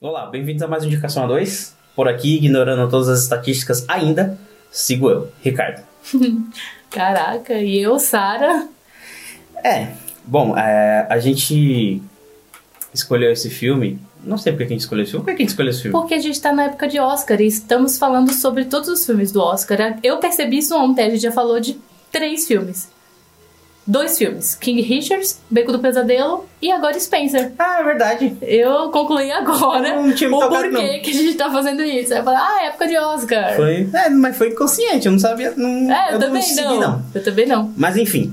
Olá, bem-vindos a mais um Indicação A2. Por aqui, ignorando todas as estatísticas ainda, sigo eu, Ricardo. Caraca, e eu, Sara? É, bom, é, a gente escolheu esse filme. Não sei porque que a gente escolheu esse filme. Por que que a gente escolheu esse filme? Porque a gente tá na época de Oscar e estamos falando sobre todos os filmes do Oscar. Eu percebi isso ontem, a gente já falou de três filmes. Dois filmes, King Richards, Beco do Pesadelo e agora Spencer. Ah, é verdade. Eu concluí agora Não tinha me o tocado, porquê não. que a gente tá fazendo isso. Aí Eu falei, ah, é época de Oscar. Foi, é, mas foi inconsciente, eu não sabia. Não, É, eu, não também segui, não. não. Eu também não. Mas enfim,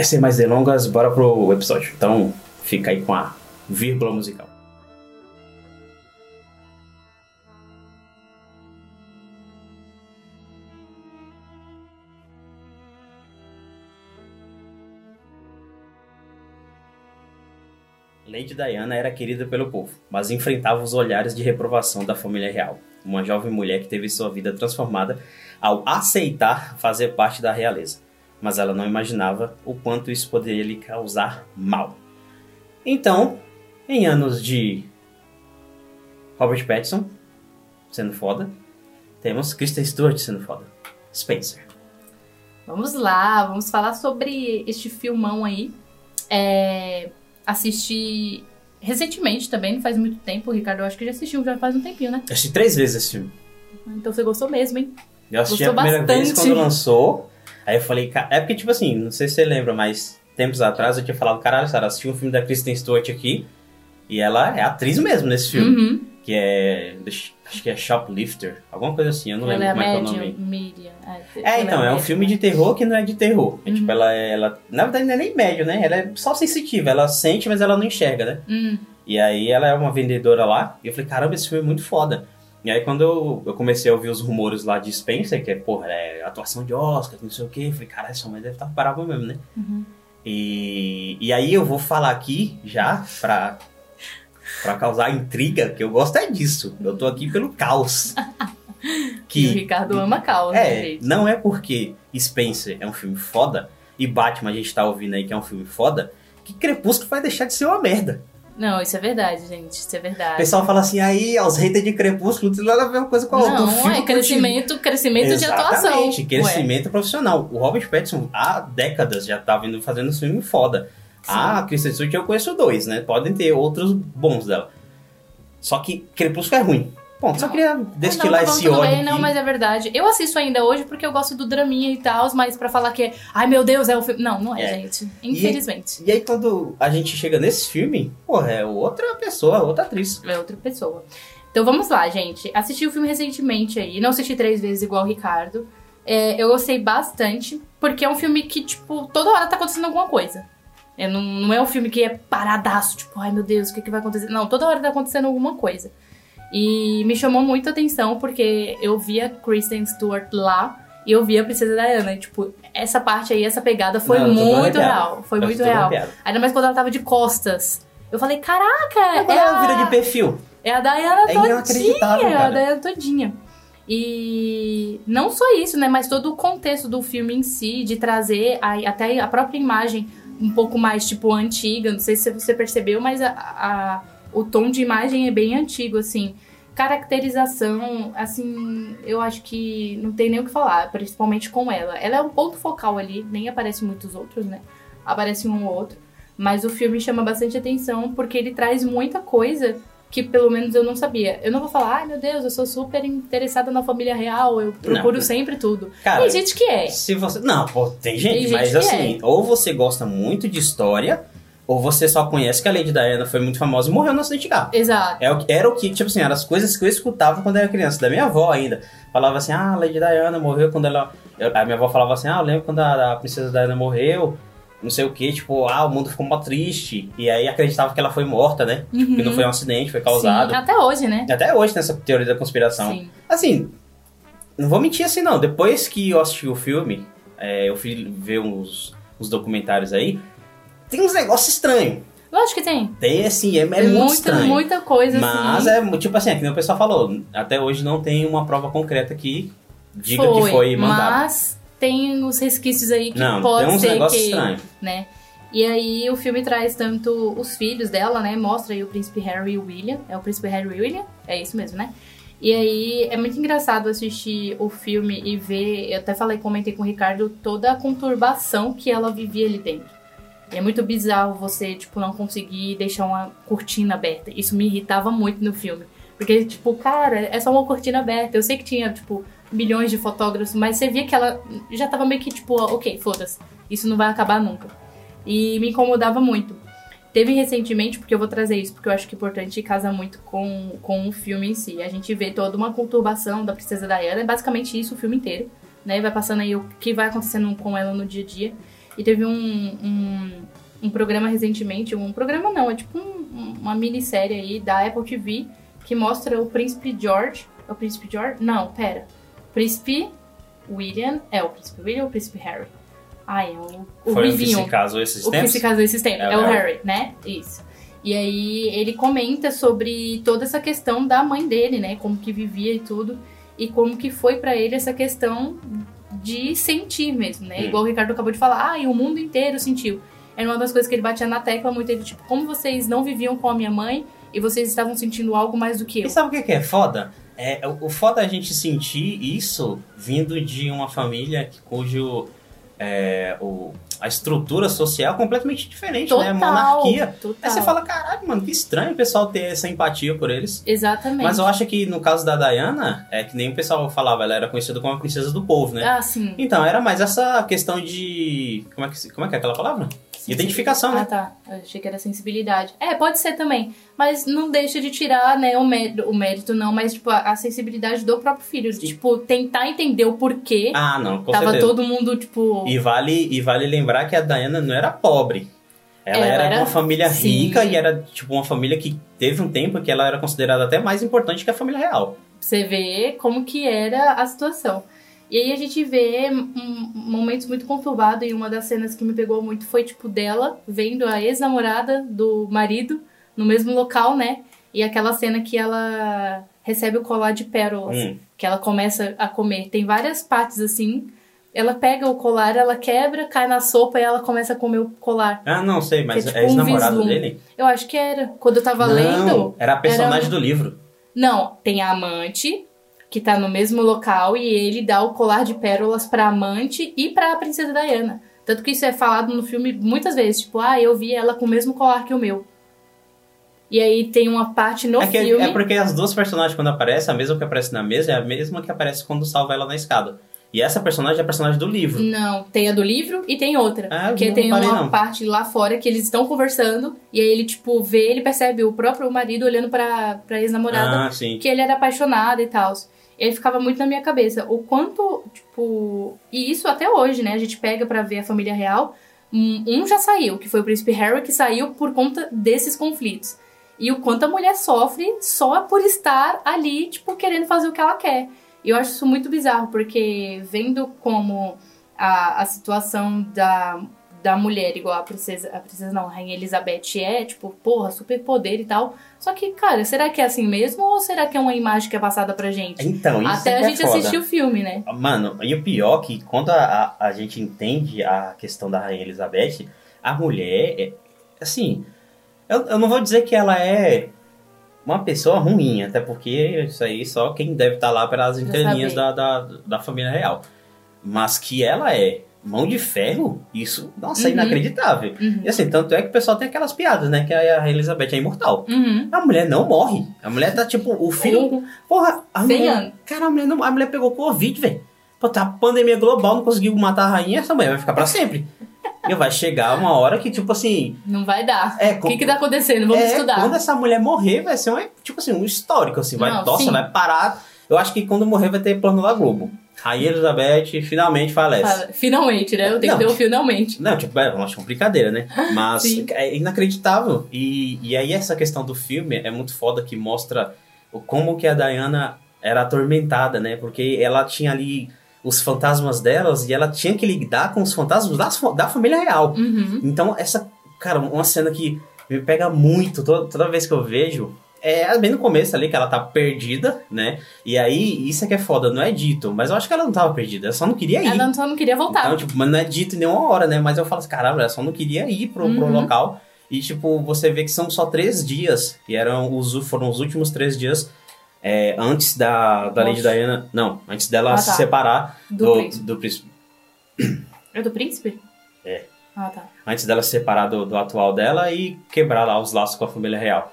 sem mais delongas, bora pro episódio. Então, fica aí com a vírgula musical. Lady Diana era querida pelo povo, mas enfrentava os olhares de reprovação da família real. Uma jovem mulher que teve sua vida transformada ao aceitar fazer parte da realeza, mas ela não imaginava o quanto isso poderia lhe causar mal. Então, em anos de Robert Pattinson sendo foda, temos Kristen Stewart sendo foda. Spencer. Vamos lá, vamos falar sobre este filmão aí. É, assisti recentemente também, não faz muito tempo, Ricardo. Eu acho que já assistiu, já faz um tempinho, né? Eu assisti três vezes esse filme. Então você gostou mesmo, hein? Eu assisti Gostou a primeira vez bastante. quando lançou. Aí eu falei, é porque, tipo assim, não sei se você lembra, mas tempos atrás eu tinha falado, caralho, Sarah, assisti um filme da Kristen Stewart aqui. E ela é atriz mesmo nesse filme. Uhum. Que é. Acho que é Shoplifter. Alguma coisa assim, eu não Ela lembro é como é que é o nome. Miriam. É, então, é um filme de terror que não é de terror. É, Uhum. tipo, ela, é- ela. Na verdade, não é nem médio, né? Ela é só sensitiva. Ela sente, mas ela não enxerga, né? Hum, E aí ela é uma vendedora lá. E eu falei, caramba, esse filme é muito foda. E aí quando eu, eu comecei a ouvir os rumores lá de Spencer, que é, porra, é atuação de Oscar, não sei o quê, eu falei, caralho, essa mãe deve estar parada mesmo, né? Uhum. E, e aí eu vou falar aqui já pra, pra causar intriga, que eu gosto é disso. Eu tô aqui pelo caos. E o Ricardo ama caos, né, É, gente? não é porque Spencer é um filme foda e Batman a gente tá ouvindo aí que é um filme foda, que Crepúsculo vai deixar de ser uma merda. Não, isso é verdade, gente. Isso é O verdade. pessoal fala assim, aí, os haters de Crepúsculo, não tem nada a ver uma coisa com a outra. O Não, filme é crescimento, crescimento de atuação. Exatamente, Ué. crescimento profissional. O Robert Pattinson, há décadas, já tá vindo fazendo filme foda. Sim. A Kristen Stewart eu conheço dois, né? Podem ter outros bons dela. Só que Crepúsculo é ruim. Bom, só Não. queria não, destilar tá bom, esse ódio bem, não, mas é verdade. Eu assisto ainda hoje porque eu gosto do draminha e tal, mas pra falar que é, ai meu Deus, é o filme. Não, não é, É. gente. Infelizmente. E aí quando a gente chega nesse filme, porra, é outra pessoa, outra atriz. É outra pessoa. Então vamos lá, gente. Assisti o filme recentemente aí. Não assisti três vezes igual o Ricardo. É, eu gostei bastante, porque é um filme que, tipo, toda hora tá acontecendo alguma coisa. É, não, não é um filme que é paradaço, tipo, ai meu Deus, o que, que vai acontecer? Não, toda hora tá acontecendo alguma coisa. E me chamou muito a atenção porque eu via Kristen Stewart lá e eu via a Princesa Diana. E, tipo, essa parte aí, essa pegada foi Não, muito real. Foi Eu muito real. Ainda mais quando ela tava de costas. Eu falei, caraca, Agora é ela a... vira de perfil. É a Diana É todinha, é a. Diana todinha. E não só isso, né, mas todo o contexto do filme em si, de trazer a- até a própria imagem um pouco mais, tipo, antiga, não sei se você percebeu, mas a, a- o tom de imagem é bem antigo, assim. Caracterização, assim, eu acho que não tem nem o que falar, principalmente com ela. Ela é um ponto focal ali, nem aparece muitos outros, né? Aparece um ou outro. Mas o filme chama bastante atenção porque ele traz muita coisa que pelo menos eu não sabia. Eu não vou falar, ai meu Deus, eu sou super interessada na família real, eu procuro Não. sempre tudo. Cara, tem gente que é. Se você. Não, pô, tem gente, Tem gente mas que assim, ou você gosta muito de história, ou você só conhece que a Lady Diana foi muito famosa e morreu no acidente de carro. Exato. É o que- Era o que, tipo assim, eram as coisas que eu escutava quando eu era criança, da minha avó ainda. Falava assim, ah, a Lady Diana morreu quando ela. eu- a minha avó falava assim, ah, eu lembro quando a, a princesa Diana morreu, não sei o que, tipo, ah, o mundo ficou mó triste. E aí acreditava que ela foi morta, né? Tipo, que não foi um acidente, foi causado. Sim, até hoje, né? Até hoje tem essa teoria da conspiração. Sim. Assim, não vou mentir assim não. Depois que eu assisti o filme, é, eu fui ver uns, uns documentários aí, tem uns negócios estranhos. Lógico que tem. Tem assim, é, é tem muito muita, estranho. muita coisa Mas assim. é tipo assim, é que nem o pessoal falou, até hoje não tem uma prova concreta que diga que foi mandado. Mas tem os resquícios aí que Não, pode ser que, estranhos. né? E aí o filme traz tanto os filhos dela, né? Mostra aí o príncipe Harry e o William. É o príncipe Harry e William? É isso mesmo, né? E aí é muito engraçado assistir o filme e ver, eu até falei, comentei com o Ricardo, toda a conturbação que ela vivia ali dentro. E é muito bizarro você, tipo, não conseguir deixar uma cortina aberta. Isso me irritava muito no filme. Porque, tipo, cara, é só uma cortina aberta. Eu sei que tinha, tipo, milhões de fotógrafos, mas você via que ela já tava meio que, tipo, ok, foda-se. Isso não vai acabar nunca. E me incomodava muito. Teve recentemente, porque eu vou trazer isso, porque eu acho que é importante e casa muito com, com o filme em si. A gente vê toda uma conturbação da Princesa Diana, é basicamente isso o filme inteiro, né? Vai passando aí o que vai acontecendo com ela no dia a dia. E teve um, um, um programa recentemente, um programa não, é tipo um, uma minissérie aí da Apple TV, que mostra o Príncipe George. É o Príncipe George? Não, pera. Príncipe William. É o Príncipe William ou o Príncipe Harry? Ai, é o, o Foi o que se casou esses O que tempos? se casou esses tempos. É É, o Harry. Harry, né? Isso. E aí ele comenta sobre toda essa questão da mãe dele, né? Como que vivia e tudo. E como que foi pra ele essa questão de sentir mesmo, né? Hum. Igual o Ricardo acabou de falar, ah, e o mundo inteiro sentiu. Era uma das coisas que ele batia na tecla muito, ele, tipo, como vocês não viviam com a minha mãe e vocês estavam sentindo algo mais do que eu. E sabe o que é foda? É, o o foda é a gente sentir isso vindo de uma família cujo é, o, a estrutura social é completamente diferente, Total, né? Monarquia. total. Aí você fala, caralho, mano, que estranho o pessoal ter essa empatia por eles. Exatamente. Mas eu acho que no caso da Diana, é que nem o pessoal falava, ela era conhecida como a princesa do povo, né? Ah, sim. Então, era mais essa questão de. Como é que, como é, que é aquela palavra? Identificação, Ah, né? tá. Eu achei que era sensibilidade. É, pode ser também. Mas não deixa de tirar, né, o mérito, o mérito não, mas, tipo, a, a sensibilidade do próprio filho. De, tipo, tentar entender o porquê. Ah, não, com Tava certeza. todo mundo, tipo. E vale, e vale lembrar que a Diana não era pobre. Ela Ela era, de era- uma família sim. rica e era tipo uma família que teve um tempo que ela era considerada até mais importante que a família real. Você vê como que era a situação. E aí a gente vê um, momentos muito conturbados e uma das cenas que me pegou muito foi, tipo, dela vendo a ex-namorada do marido no mesmo local, né? E aquela cena que ela recebe o colar de pérolas. Hum. que ela começa a comer. Tem várias partes assim. Ela pega o colar, ela quebra, cai na sopa e ela começa a comer o colar. Ah, não sei, mas é é tipo um ex-namorado vislumbre. dele? Eu acho que era. Quando eu tava não, lendo. era a personagem era- do livro. Não, tem a amante, que tá no mesmo local, e ele dá o colar de pérolas pra amante e pra princesa Diana. Tanto que isso é falado no filme muitas vezes. Tipo, ah, eu vi ela com o mesmo colar que o meu. E aí tem uma parte no é, que, filme. é porque as duas personagens, quando aparecem, a mesma que aparece na mesa é a mesma que aparece quando salva ela na escada. E essa personagem é a personagem do livro. Não, tem a do livro e tem outra. Ah, eu que não tem uma não. parte lá fora que eles estão conversando e aí ele, tipo, vê, ele percebe o próprio marido olhando pra, pra ex-namorada Ah, sim. que ele era apaixonado e tal. Ele ficava muito na minha cabeça. O quanto, tipo. E isso até hoje, né? A gente pega pra ver a família real. Um um já saiu, que foi o príncipe Harry, que saiu por conta desses conflitos. E o quanto a mulher sofre só por estar ali, tipo, querendo fazer o que ela quer. E eu acho isso muito bizarro, porque vendo como a, a situação da, da mulher, igual a princesa, a princesa não, a rainha Elizabeth é, tipo, porra, super poder e tal. Só que, cara, será que é assim mesmo ou será que é uma imagem que é passada pra gente? Então, isso Até a é gente foda. assistir o filme, né? Mano, e o pior é que quando a, a, a gente entende a questão da Rainha Elizabeth, a mulher, é, assim, eu, eu não vou dizer que ela é uma pessoa ruim, até porque isso aí só quem deve estar lá pelas entrelinhas da, da, da família real. Mas que ela é mão de ferro, isso, nossa, é Uhum. inacreditável. Uhum. E assim, tanto é que o pessoal tem aquelas piadas, né, que a Elizabeth é imortal. Uhum. A mulher não morre. A mulher tá tipo, o filho Uhum. Porra, a mulher, anos. cara, a mulher, não, a mulher pegou Covid, velho. Pô, tá pandemia global, não conseguiu matar a rainha, essa mulher vai ficar pra sempre. e vai chegar uma hora que, tipo assim. Não vai dar. É, O que que tá acontecendo? Vamos é, estudar. Quando essa mulher morrer, vai ser um, tipo assim, um histórico, assim. Vai, Não, nossa, sim. vai parar. Eu acho que quando morrer vai ter plano da Globo. Rainha Elizabeth finalmente falece. Fala, Finalmente, né? Eu tenho que Não. ter o finalmente. Não, tipo, é, eu acho uma brincadeira, né? Mas é inacreditável. E, e aí essa questão do filme é muito foda que mostra como que a Diana era atormentada, né? Porque ela tinha ali os fantasmas delas e ela tinha que lidar com os fantasmas fa- da família real. Uhum. Então, essa, cara, uma cena que me pega muito toda, toda vez que eu vejo É bem no começo ali que ela tá perdida, né? E aí, isso é que é foda, não é dito. Mas eu acho que ela não tava perdida, ela só não queria ir. Ela só não queria voltar. Então, tipo, mas não é dito em nenhuma hora, né? Mas eu falo assim, caramba, ela só não queria ir pro, pro Uhum. local. E, tipo, você vê que são só três dias. E eram os, foram os últimos três dias é, antes da, da Lady. Diana. Não, antes dela Ah, se tá. separar Do do, príncipe. do príncipe. É do príncipe? É. Ah, tá. Antes dela se separar do, do atual dela e quebrar lá os laços com a família real.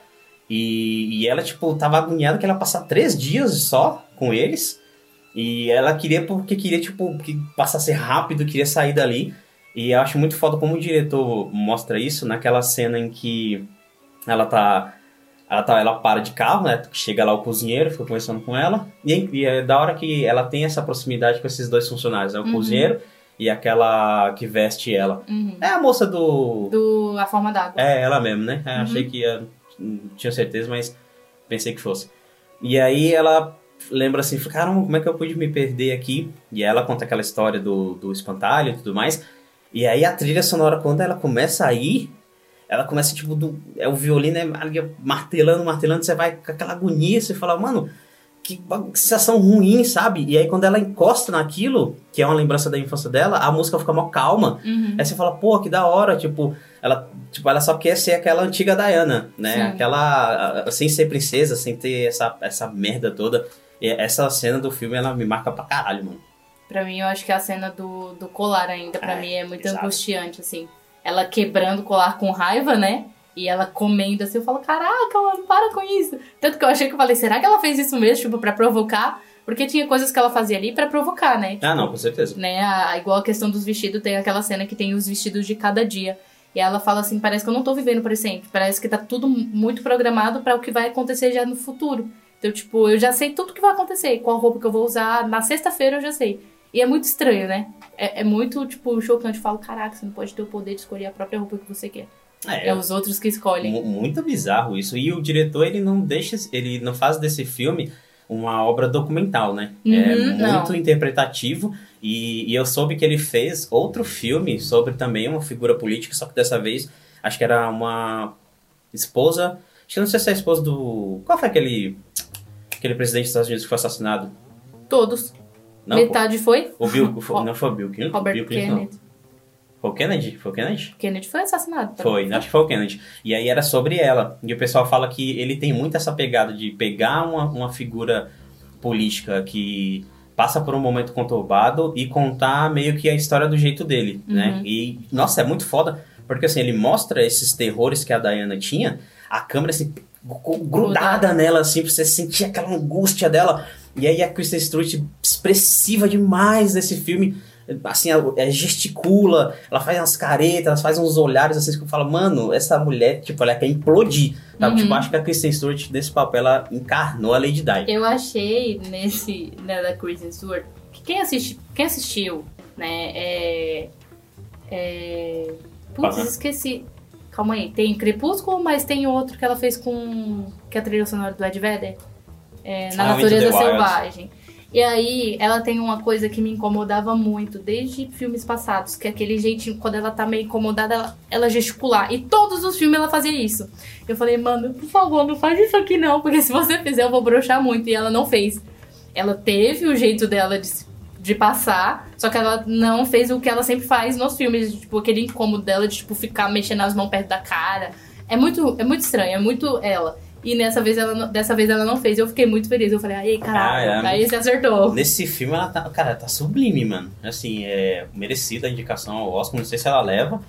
E, e ela, tipo, tava agoniada que ela ia passar três dias só com eles. E ela queria, porque queria, tipo, que passasse rápido, queria sair dali. E eu acho muito foda como o diretor mostra isso naquela cena em que ela tá. Ela, tá, ela para de carro, né? Chega lá o cozinheiro, fica conversando com ela. E, e é da hora que ela tem essa proximidade com esses dois funcionários, é o Uhum. cozinheiro e aquela que veste ela. Uhum. É a moça do. Do A Forma d'Água. É, ela mesmo, né? É, Uhum. Achei que ia. Não tinha certeza, mas pensei que fosse. E aí ela lembra assim: caramba, como é que eu pude me perder aqui? E ela conta aquela história do, do espantalho e tudo mais. E aí a trilha sonora, quando ela começa a ir, ela começa tipo. Do, é o violino é martelando, martelando, você vai com aquela agonia, você fala, mano. Que sensação ruim, sabe? E aí quando ela encosta naquilo, que é uma lembrança da infância dela, a música fica mó calma. Uhum. Aí você fala, pô, que da hora, tipo, ela, tipo, ela só quer ser aquela antiga Diana, né? Sim. Aquela, sem ser princesa, sem ter essa, essa merda toda. E essa cena do filme, ela me marca pra caralho, mano. Pra mim, eu acho que a cena do, do colar ainda, pra É, mim, é muito exato. angustiante, assim. Ela quebrando o colar com raiva, né? E ela comendo assim, eu falo, caraca, mano, para com isso. Tanto que eu achei que eu falei, será que ela fez isso mesmo, tipo, pra provocar? Porque tinha coisas que ela fazia ali pra provocar, né? Ah, não, com certeza. né? A, igual a questão dos vestidos, tem aquela cena que tem os vestidos de cada dia. E ela fala assim: parece que eu não tô vivendo por sempre. Parece que tá tudo muito programado para o que vai acontecer já no futuro. Então, tipo, eu já sei tudo que vai acontecer, qual roupa que eu vou usar. Na sexta-feira eu já sei. E é muito estranho, né? É, é muito, tipo, chocante. Eu falo: caraca, você não pode ter o poder de escolher a própria roupa que você quer. É, É os outros que escolhem. mu- muito bizarro isso. E o diretor, ele não deixa, ele não faz desse filme uma obra documental, né? é Uhum, muito não. interpretativo. E, e eu soube que ele fez outro filme sobre também uma figura política, só que dessa vez acho que era uma esposa. Acho que não sei se é a esposa do. Qual foi aquele. Aquele presidente dos Estados Unidos que foi assassinado? Todos. Não, pô. Metade foi. O Bill. foi- não foi o Bill Clinton? Robert Bill Clinton, não. Foi o Kennedy? Foi o Kennedy? Kennedy foi assassinado. tá? Foi, acho que foi o Kennedy. E aí era sobre ela. E o pessoal fala que ele tem muito essa pegada de pegar uma, uma figura política que passa por um momento conturbado e contar meio que a história do jeito dele, né? Uhum. E, nossa, é muito foda, porque assim, ele mostra esses terrores que a Diana tinha, a câmera assim, gu- grudada nela, assim, pra você sentir aquela angústia dela. E aí a Kristen Stewart expressiva demais nesse filme, assim, ela é, gesticula, ela faz umas caretas, ela faz uns olhares assim que eu falo, mano, essa mulher, tipo, ela quer implodir. Sabe? Uhum. Tipo, acho que a Kristen Stewart, nesse papel, ela encarnou a Lady Di. Eu achei nesse, né, da Kristen Stewart, que quem, assisti, quem assistiu, né, é... é putz, esqueci. Calma aí, tem Crepúsculo, mas tem outro que ela fez com... que é a trilha sonora do Ed Vedder. É, Na Ah, Natureza the Wild. E aí, ela tem uma coisa que me incomodava muito, desde filmes passados, que é aquele jeitinho, quando ela tá meio incomodada, ela, ela gesticular. E todos os filmes ela fazia isso. Eu falei, mano, por favor, não faz isso aqui não, porque se você fizer eu vou broxar muito. E ela não fez. Ela teve o jeito dela de, de passar, só que ela não fez o que ela sempre faz nos filmes, tipo, aquele incômodo dela de, tipo, ficar mexendo as mãos perto da cara. É muito, é muito estranho, é muito ela. E nessa vez ela, dessa vez ela não fez. Eu fiquei muito feliz. Eu falei, ai, caraca, Ah, é. aí você acertou. Nesse filme ela tá, cara, tá sublime, mano. Assim, é merecida a indicação ao Oscar, não sei se ela leva,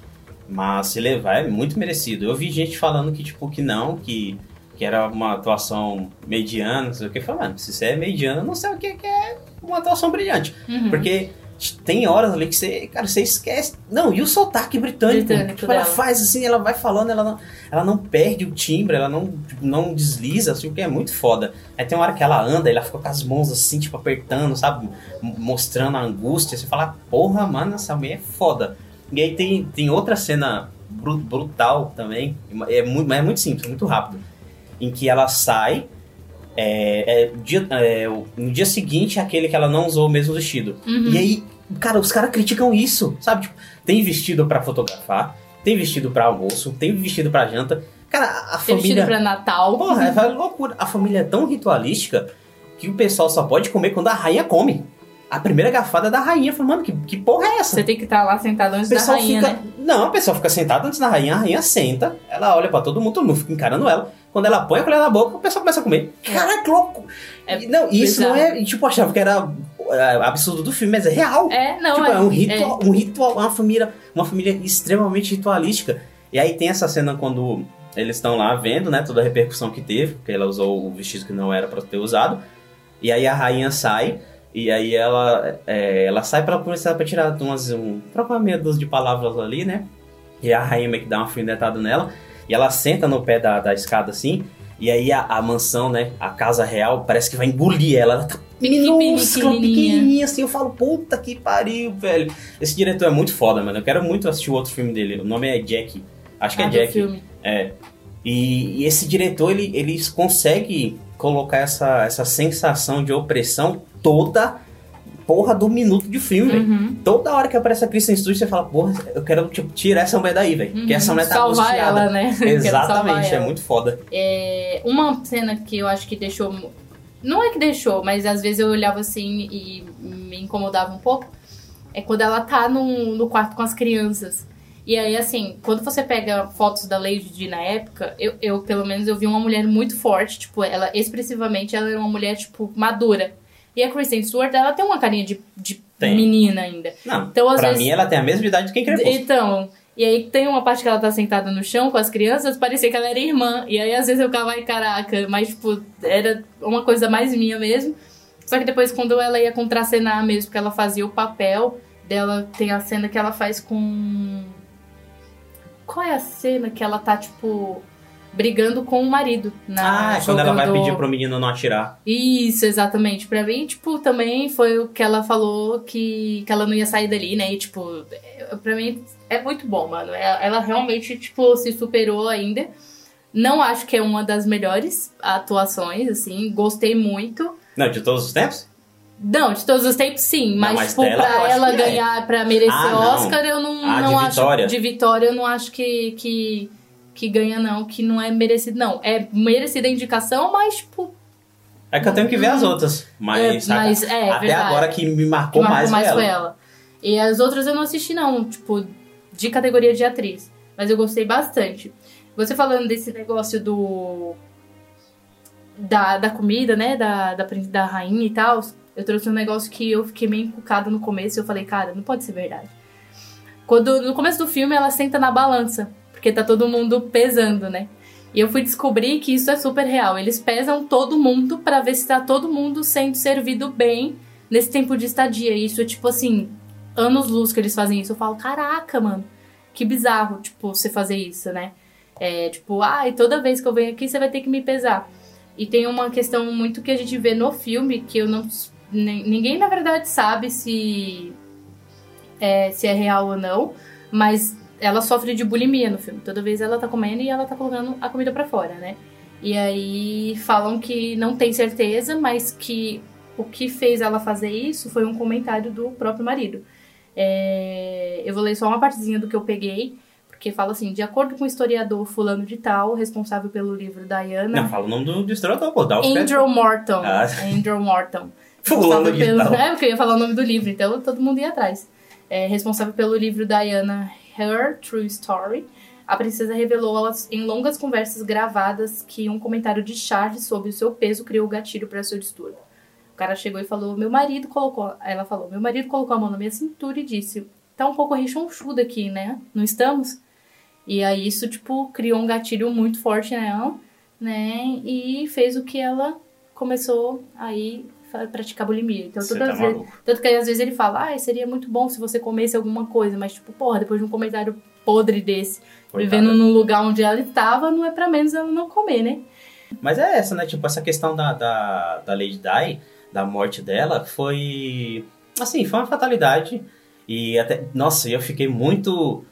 mas se levar é muito merecido. Eu vi gente falando que, tipo, que não, que, que era uma atuação mediana, não sei o que. Falando, se você é mediana, não sei o que que é uma atuação brilhante. Uhum. Porque tem horas ali que você, cara, você esquece. Não, e o sotaque britânico? Britânico tipo, ela faz assim, ela vai falando, ela não, ela não perde o timbre, ela não, tipo, não desliza, assim, o que é muito foda. Aí tem uma hora que ela anda, ela fica com as mãos assim, tipo, apertando, sabe? Mostrando a angústia. Você fala, porra, mano, essa mulher é foda. E aí tem, tem outra cena bru- brutal também, é muito, mas é muito simples, muito rápido. Em que ela sai. É, é, dia, é, no dia seguinte, é aquele que ela não usou o mesmo vestido. Uhum. E aí, cara, os caras criticam isso, sabe? Tipo, tem vestido pra fotografar, tem vestido pra almoço, tem vestido pra janta. Cara, a vestido família. pra Natal. Porra, é loucura. A família é tão ritualística que o pessoal só pode comer quando a rainha come. A primeira garfada é da rainha. Eu falei, mano, que, que porra é essa? Você tem que estar lá sentado antes da rainha, fica. né? Não, a pessoa fica sentada antes da rainha, a rainha senta, ela olha pra todo mundo, todo mundo fica encarando ela. Quando ela põe a colher na boca, o pessoal começa a comer. Caraca, que louco! É E não, isso bizarro. não é. Tipo, achava que era é, absurdo do filme, mas é real. É, não, tipo, é, é um ritual, um ritual, uma família, uma família extremamente ritualística. E aí tem essa cena quando eles estão lá vendo, né, toda a repercussão que teve, porque ela usou o vestido que não era pra ter usado. E aí a rainha sai, e aí ela, é, ela sai pra começar pra tirar umas, um, trocar uma meia dúzia de palavras ali, né? E a rainha meio que dá uma alfinetada nela, e ela senta no pé da, da escada assim, e aí a, a mansão, né, a casa real, parece que vai engolir ela. Ela tá minúscula, pequenininha. pequenininha assim. Eu falo, puta que pariu, velho. Esse diretor é muito foda, mano. Eu quero muito assistir o outro filme dele. O nome é Jack. Acho que Ah, é Jack. filme. É. E, e esse diretor, ele, ele consegue colocar essa, essa sensação de opressão toda porra do minuto de filme, velho. Uhum. Toda hora que aparece a Kristen Stewart, você fala, porra, eu quero tipo, tirar essa mulher daí, velho. Porque essa mulher tá Uhum. Salvar angustiada. ela, né? Exatamente, é muito foda. É, uma cena que eu acho que deixou. Não é que deixou, mas às vezes eu olhava assim e me incomodava um pouco. É quando ela tá no, no quarto com as crianças. E aí, assim, quando você pega fotos da Lady Di na época, eu, eu, pelo menos, eu vi uma mulher muito forte. Tipo, ela, expressivamente, ela era uma mulher, tipo, madura. E a Kristen Stewart, ela tem uma carinha de, de menina ainda. Não, Então, às pra vezes- mim ela tem a mesma idade do que Crepúsculo. Então, e aí tem uma parte que ela tá sentada no chão com as crianças, parecia que ela era irmã. E aí às vezes eu ficava, ai caraca, mas tipo, era uma coisa mais minha mesmo. Só que depois quando ela ia contracenar mesmo, porque ela fazia o papel dela, tem a cena que ela faz com. Qual é a cena que ela tá, tipo, brigando com o marido? Na, ah, quando ela vai jogando- pedir pro menino não atirar. isso, exatamente. Pra mim, tipo, também foi o que ela falou que, que ela não ia sair dali, né? E, tipo, é- pra mim é muito bom, mano. Ela, ela realmente, tipo, se superou ainda. Não acho que é uma das melhores atuações, assim. Gostei muito. Não, de todos os tempos? Não, de todos os tempos, sim. Mas, mas tipo, dela, pra ela é. ganhar, pra merecer Ah, não. Oscar, eu não, Ah, não de acho. Vitória. De vitória, eu não acho que, que, que ganha, não. Que não é merecido, não. É merecida a indicação, mas, tipo, É que eu tenho que ver as outras. Mas, É, mas é, até verdade. agora que me que marcou, marcou mais, mais foi ela. ela. E as outras eu não assisti, não, tipo, de categoria de atriz. Mas eu gostei bastante. Você falando desse negócio do. Da, da comida, né? Da, da, da rainha e tal. Eu trouxe um negócio que eu fiquei meio encucada no começo e eu falei, cara, não pode ser verdade. Quando, no começo do filme, ela senta na balança, porque tá todo mundo pesando, né? E eu fui descobrir que isso é super real. Eles pesam todo mundo pra ver se tá todo mundo sendo servido bem nesse tempo de estadia. E isso é tipo assim, anos luz que eles fazem isso. Eu falo, caraca, mano, que bizarro, tipo, você fazer isso, né? É tipo, ai, toda vez que eu venho aqui você vai ter que me pesar. E tem uma questão muito que a gente vê no filme que eu não. nin- Ninguém, na verdade, sabe se é, se é real ou não, mas ela sofre de bulimia no filme. Toda vez ela tá comendo e ela tá colocando a comida pra fora, né? E aí falam que não tem certeza, mas que o que fez ela fazer isso foi um comentário do próprio marido. É, eu vou ler só uma partezinha do que eu peguei, porque fala assim: de acordo com o historiador fulano de tal, responsável pelo livro Diana, Não, fala o nome do distribuidor, pô. Dá o. Andrew Morton. Ah. Andrew Morton. Fulano de pelo, tal. É, porque eu ia falar o nome do livro, então todo mundo ia atrás. É, responsável pelo livro Diana Her True Story. A princesa revelou em longas conversas gravadas que um comentário de Charles sobre o seu peso criou o gatilho para seu distúrbio. O cara chegou e falou: Meu marido colocou. Ela falou: Meu marido colocou a mão na minha cintura e disse: Tá um pouco rechonchuda aqui, né? Não estamos? E aí isso, tipo, criou um gatilho muito forte nela, né? E fez o que ela começou aí praticar bulimia. Então, todas tá as vezes, tanto que aí, às vezes ele fala, ah, seria muito bom se você comesse alguma coisa, mas tipo, porra, depois de um comentário podre desse, Coitada. vivendo no lugar onde ela estava, não é pra menos ela não comer, né? Mas é essa, né? Tipo, essa questão da, da, da Lady Di, da morte dela, foi. Assim, foi uma fatalidade. E até. Nossa, eu fiquei muito.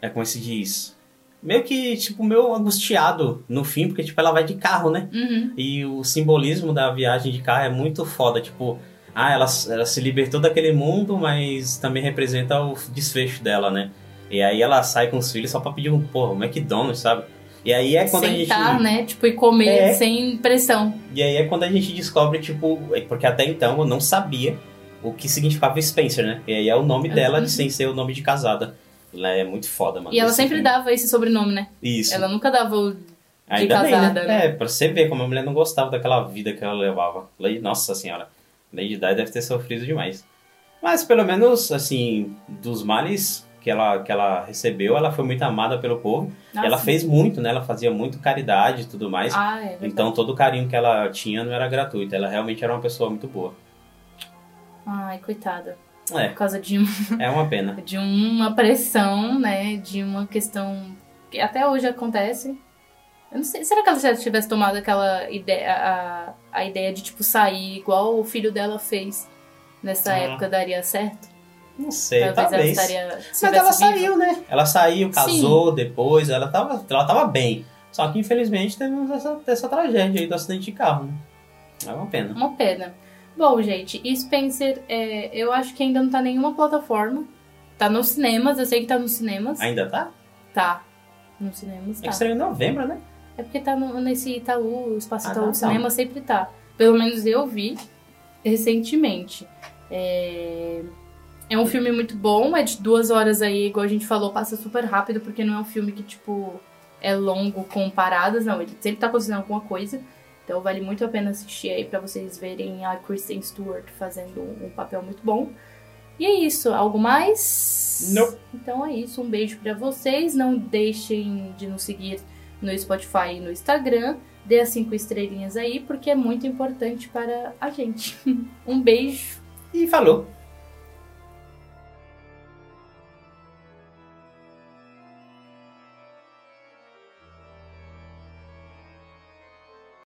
É como se diz? Meio que, tipo, meio angustiado no fim, porque, tipo, ela vai de carro, né? Uhum. E o simbolismo da viagem de carro é muito foda. Tipo, ah, ela, ela se libertou daquele mundo, mas também representa o desfecho dela, né? E aí ela sai com os filhos só pra pedir um, porra, um McDonald's, sabe? E aí é quando a gente. sentar, né? Tipo, e comer É. sem pressão. E aí é quando a gente descobre, tipo, é porque até então eu não sabia o que significava Spencer, né? E aí é o nome dela Uhum. sem ser o nome de casada. Ela é muito foda, mano. E ela sempre filme. dava esse sobrenome, né? Isso. Ela nunca dava o. Ainda bem, casada, né? né? É, pra você ver como a mulher não gostava daquela vida que ela levava. Nossa senhora. Lady Di deve ter sofrido demais. Mas pelo menos, assim, dos males que ela, que ela recebeu, ela foi muito amada pelo povo. Ah, ela sim. fez muito, né? Ela fazia muito caridade e tudo mais. Ah, é então todo o carinho que ela tinha não era gratuito. Ela realmente era uma pessoa muito boa. Ai, coitada. É, Por causa de, um- é uma pena. de uma pressão, né? De uma questão que até hoje acontece. Eu não sei, será que ela já tivesse tomado aquela ideia, a, a ideia de, tipo, sair igual o filho dela fez nessa Ah. época daria certo? Não sei, talvez, talvez. ela estaria. se Mas ela saiu, né? Ela saiu, casou depois, ela tava, ela tava bem. Só que infelizmente temos essa, essa tragédia aí do acidente de carro, né? É uma pena. Uma pena. Bom, gente, e Spencer, é, eu acho que ainda não tá em nenhuma plataforma. Tá nos cinemas, eu sei que tá nos cinemas. Ainda tá? Tá. Nos cinemas É tá. que saiu em novembro, né? É porque tá no- nesse Itaú, o espaço Ah, Itaú tá, tá. cinema sempre tá. Pelo menos eu vi recentemente. É... é um filme muito bom, é de duas horas aí, igual a gente falou, passa super rápido, porque não é um filme que, tipo, é longo com paradas, não. Ele sempre tá acontecendo alguma coisa. Então vale muito a pena assistir aí pra vocês verem a Kristen Stewart fazendo um papel muito bom. E é isso, algo mais? Não. Então é isso, um beijo pra vocês. Não deixem de nos seguir no Spotify e no Instagram. Dê as cinco estrelinhas aí, porque é muito importante para a gente. Um beijo. E falou.